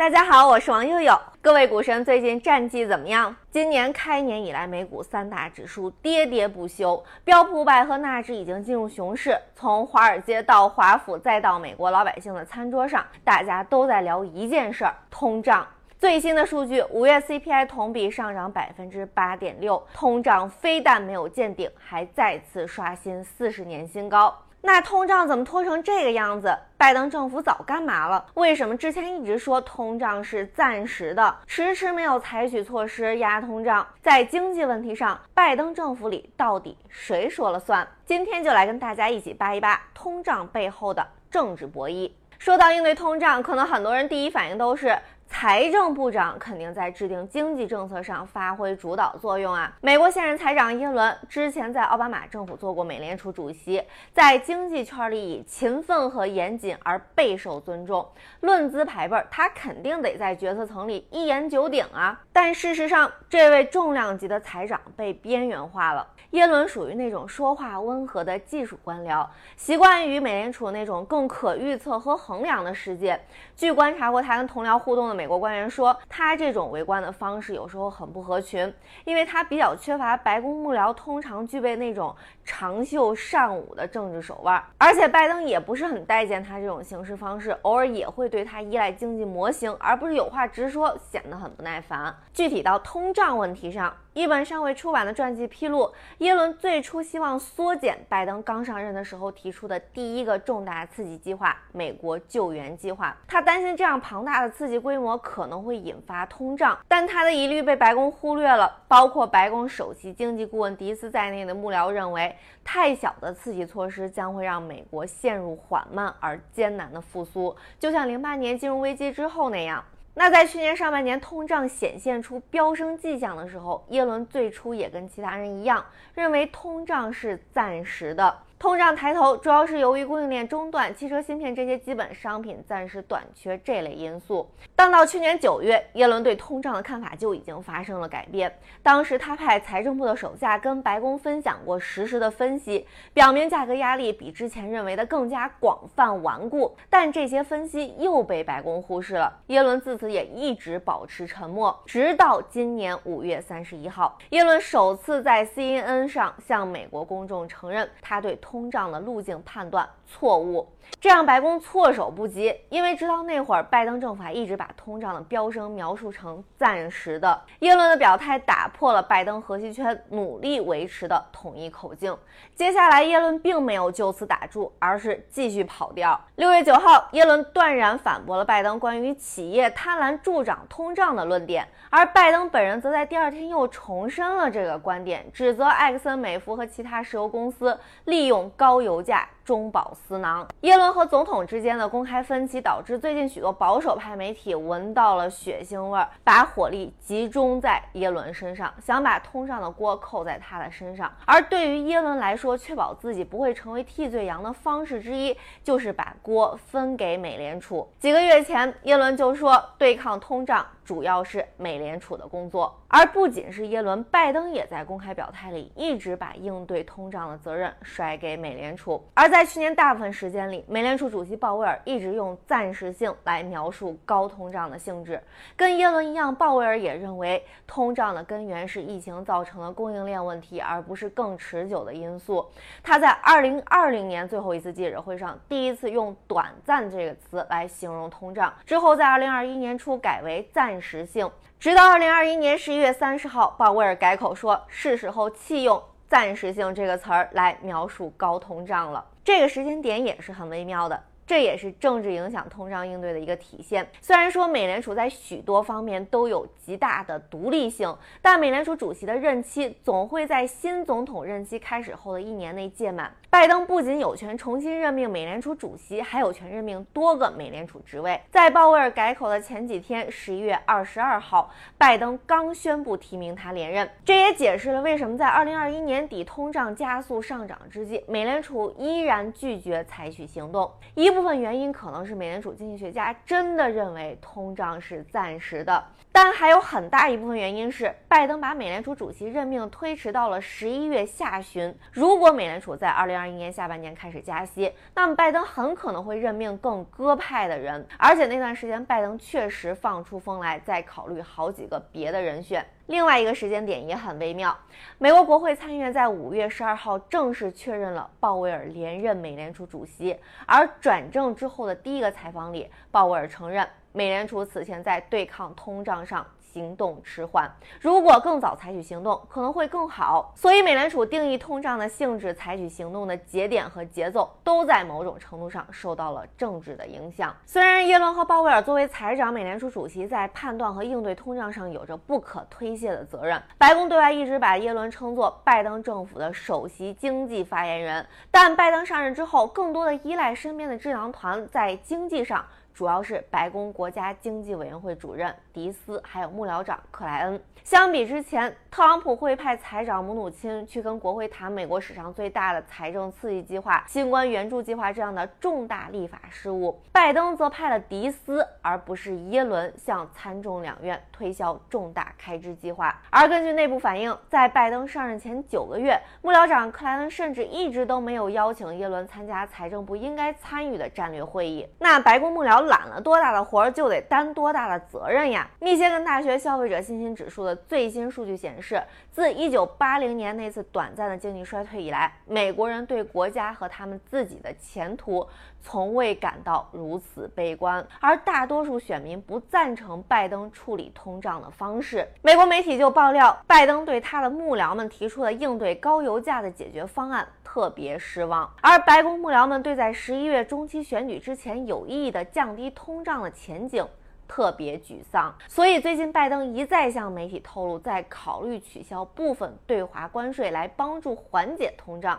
大家好，我是王佑佑。各位股神最近战绩怎么样？今年开年以来，美股三大指数跌跌不休，标普百和纳指已经进入熊市。从华尔街到华府，再到美国老百姓的餐桌上，大家都在聊一件事儿：通胀。最新的数据，五月 CPI 同比上涨百分之八点六，通胀非但没有见顶，还再次刷新四十年新高。那通胀怎么拖成这个样子？拜登政府早干嘛了？为什么之前一直说通胀是暂时的，迟迟没有采取措施压通胀？在经济问题上，拜登政府里到底谁说了算？今天就来跟大家一起扒一扒通胀背后的政治博弈。说到应对通胀，可能很多人第一反应都是。财政部长肯定在制定经济政策上发挥主导作用啊！美国现任财长耶伦之前在奥巴马政府做过美联储主席，在经济圈里以勤奋和严谨而备受尊重。论资排辈，他肯定得在决策层里一言九鼎啊！但事实上，这位重量级的财长被边缘化了。耶伦属于那种说话温和的技术官僚，习惯于美联储那种更可预测和衡量的世界。据观察过他跟同僚互动的美国官员说，他这种围观的方式有时候很不合群，因为他比较缺乏白宫幕僚通常具备那种长袖善舞的政治手腕。而且拜登也不是很待见他这种行事方式，偶尔也会对他依赖经济模型而不是有话直说，显得很不耐烦。具体到通胀问题上。一本尚未出版的传记披露，耶伦最初希望缩减拜登刚上任的时候提出的第一个重大刺激计划——美国救援计划。他担心这样庞大的刺激规模可能会引发通胀，但他的疑虑被白宫忽略了。包括白宫首席经济顾问迪斯在内的幕僚认为，太小的刺激措施将会让美国陷入缓慢而艰难的复苏，就像零八年金融危机之后那样。那在去年上半年通胀显现出飙升迹象的时候，耶伦最初也跟其他人一样，认为通胀是暂时的。通胀抬头，主要是由于供应链中断、汽车芯片这些基本商品暂时短缺这类因素。但到去年九月，耶伦对通胀的看法就已经发生了改变。当时他派财政部的手下跟白宫分享过实时的分析，表明价格压力比之前认为的更加广泛顽固。但这些分析又被白宫忽视了。耶伦自此也一直保持沉默，直到今年五月三十一号，耶伦首次在 CNN 上向美国公众承认，他对。通胀的路径判断错误。这让白宫措手不及，因为直到那会儿，拜登政府还一直把通胀的飙升描述成暂时的。耶伦的表态打破了拜登核心圈努力维持的统一口径。接下来，耶伦并没有就此打住，而是继续跑调。六月九号，耶伦断然反驳了拜登关于企业贪婪助长通胀的论点，而拜登本人则在第二天又重申了这个观点，指责埃克森美孚和其他石油公司利用高油价。中饱私囊。耶伦和总统之间的公开分歧，导致最近许多保守派媒体闻到了血腥味儿，把火力集中在耶伦身上，想把通胀的锅扣在他的身上。而对于耶伦来说，确保自己不会成为替罪羊的方式之一，就是把锅分给美联储。几个月前，耶伦就说，对抗通胀。主要是美联储的工作，而不仅是耶伦，拜登也在公开表态里一直把应对通胀的责任甩给美联储。而在在去年大部分时间里，美联储主席鲍威尔一直用暂时性来描述高通胀的性质。跟耶伦一样，鲍威尔也认为通胀的根源是疫情造成的供应链问题，而不是更持久的因素。他在2020年最后一次记者会上第一次用“短暂”这个词来形容通胀，之后在2021年初改为“暂”。时性，直到二零二一年十一月三十号，鲍威尔改口说是时候弃用“暂时性”这个词儿来描述高通胀了。这个时间点也是很微妙的。这也是政治影响通胀应对的一个体现。虽然说美联储在许多方面都有极大的独立性，但美联储主席的任期总会在新总统任期开始后的一年内届满。拜登不仅有权重新任命美联储主席，还有权任命多个美联储职位。在鲍威尔改口的前几天，十一月二十二号，拜登刚宣布提名他连任。这也解释了为什么在二零二一年底通胀加速上涨之际，美联储依然拒绝采取行动。一部分原因可能是美联储经济学家真的认为通胀是暂时的，但还有很大一部分原因是拜登把美联储主席任命推迟到了十一月下旬。如果美联储在二零二一年下半年开始加息，那么拜登很可能会任命更鸽派的人，而且那段时间拜登确实放出风来，在考虑好几个别的人选。另外一个时间点也很微妙，美国国会参议院在五月十二号正式确认了鲍威尔连任美联储主席，而转正之后的第一个采访里，鲍威尔承认美联储此前在对抗通胀上。行动迟缓，如果更早采取行动，可能会更好。所以，美联储定义通胀的性质、采取行动的节点和节奏，都在某种程度上受到了政治的影响。虽然耶伦和鲍威尔作为财长、美联储主席，在判断和应对通胀上有着不可推卸的责任，白宫对外一直把耶伦称作拜登政府的首席经济发言人。但拜登上任之后，更多的依赖身边的智囊团，在经济上。主要是白宫国家经济委员会主任迪斯，还有幕僚长克莱恩。相比之前，特朗普会派财长姆努钦去跟国会谈美国史上最大的财政刺激计划——新冠援助计划这样的重大立法事务，拜登则派了迪斯，而不是耶伦，向参众两院推销重大开支计划。而根据内部反映，在拜登上任前九个月，幕僚长克莱恩甚至一直都没有邀请耶伦参加财政部应该参与的战略会议。那白宫幕僚。揽了多大的活儿就得担多大的责任呀！密歇根大学消费者信心指数的最新数据显示，自1980年那次短暂的经济衰退以来，美国人对国家和他们自己的前途从未感到如此悲观。而大多数选民不赞成拜登处理通胀的方式。美国媒体就爆料，拜登对他的幕僚们提出了应对高油价的解决方案特别失望，而白宫幕僚们对在十一月中期选举之前有意义的。降低通胀的前景特别沮丧，所以最近拜登一再向媒体透露，在考虑取消部分对华关税来帮助缓解通胀。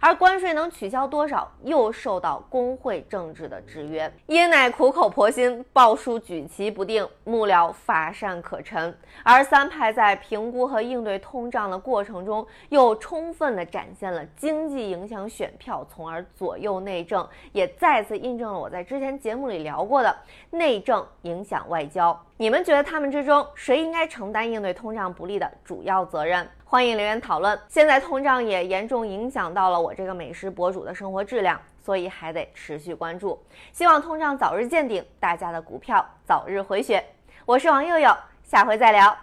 而关税能取消多少，又受到工会政治的制约。耶乃苦口婆心，鲍叔举棋不定，幕僚乏善可陈。而三派在评估和应对通胀的过程中，又充分地展现了经济影响选票，从而左右内政，也再次印证了我在之前节目里聊过的内政影响响外交。你们觉得他们之中谁应该承担应对通胀不利的主要责任？欢迎留言讨论。现在通胀也严重影响到了我这个美食博主的生活质量，所以还得持续关注。希望通胀早日见顶，大家的股票早日回血。我是王佑佑，下回再聊。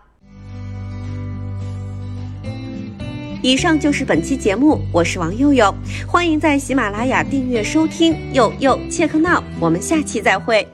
以上就是本期节目，我是王佑佑，欢迎在喜马拉雅订阅收听。佑佑切克闹，我们下期再会。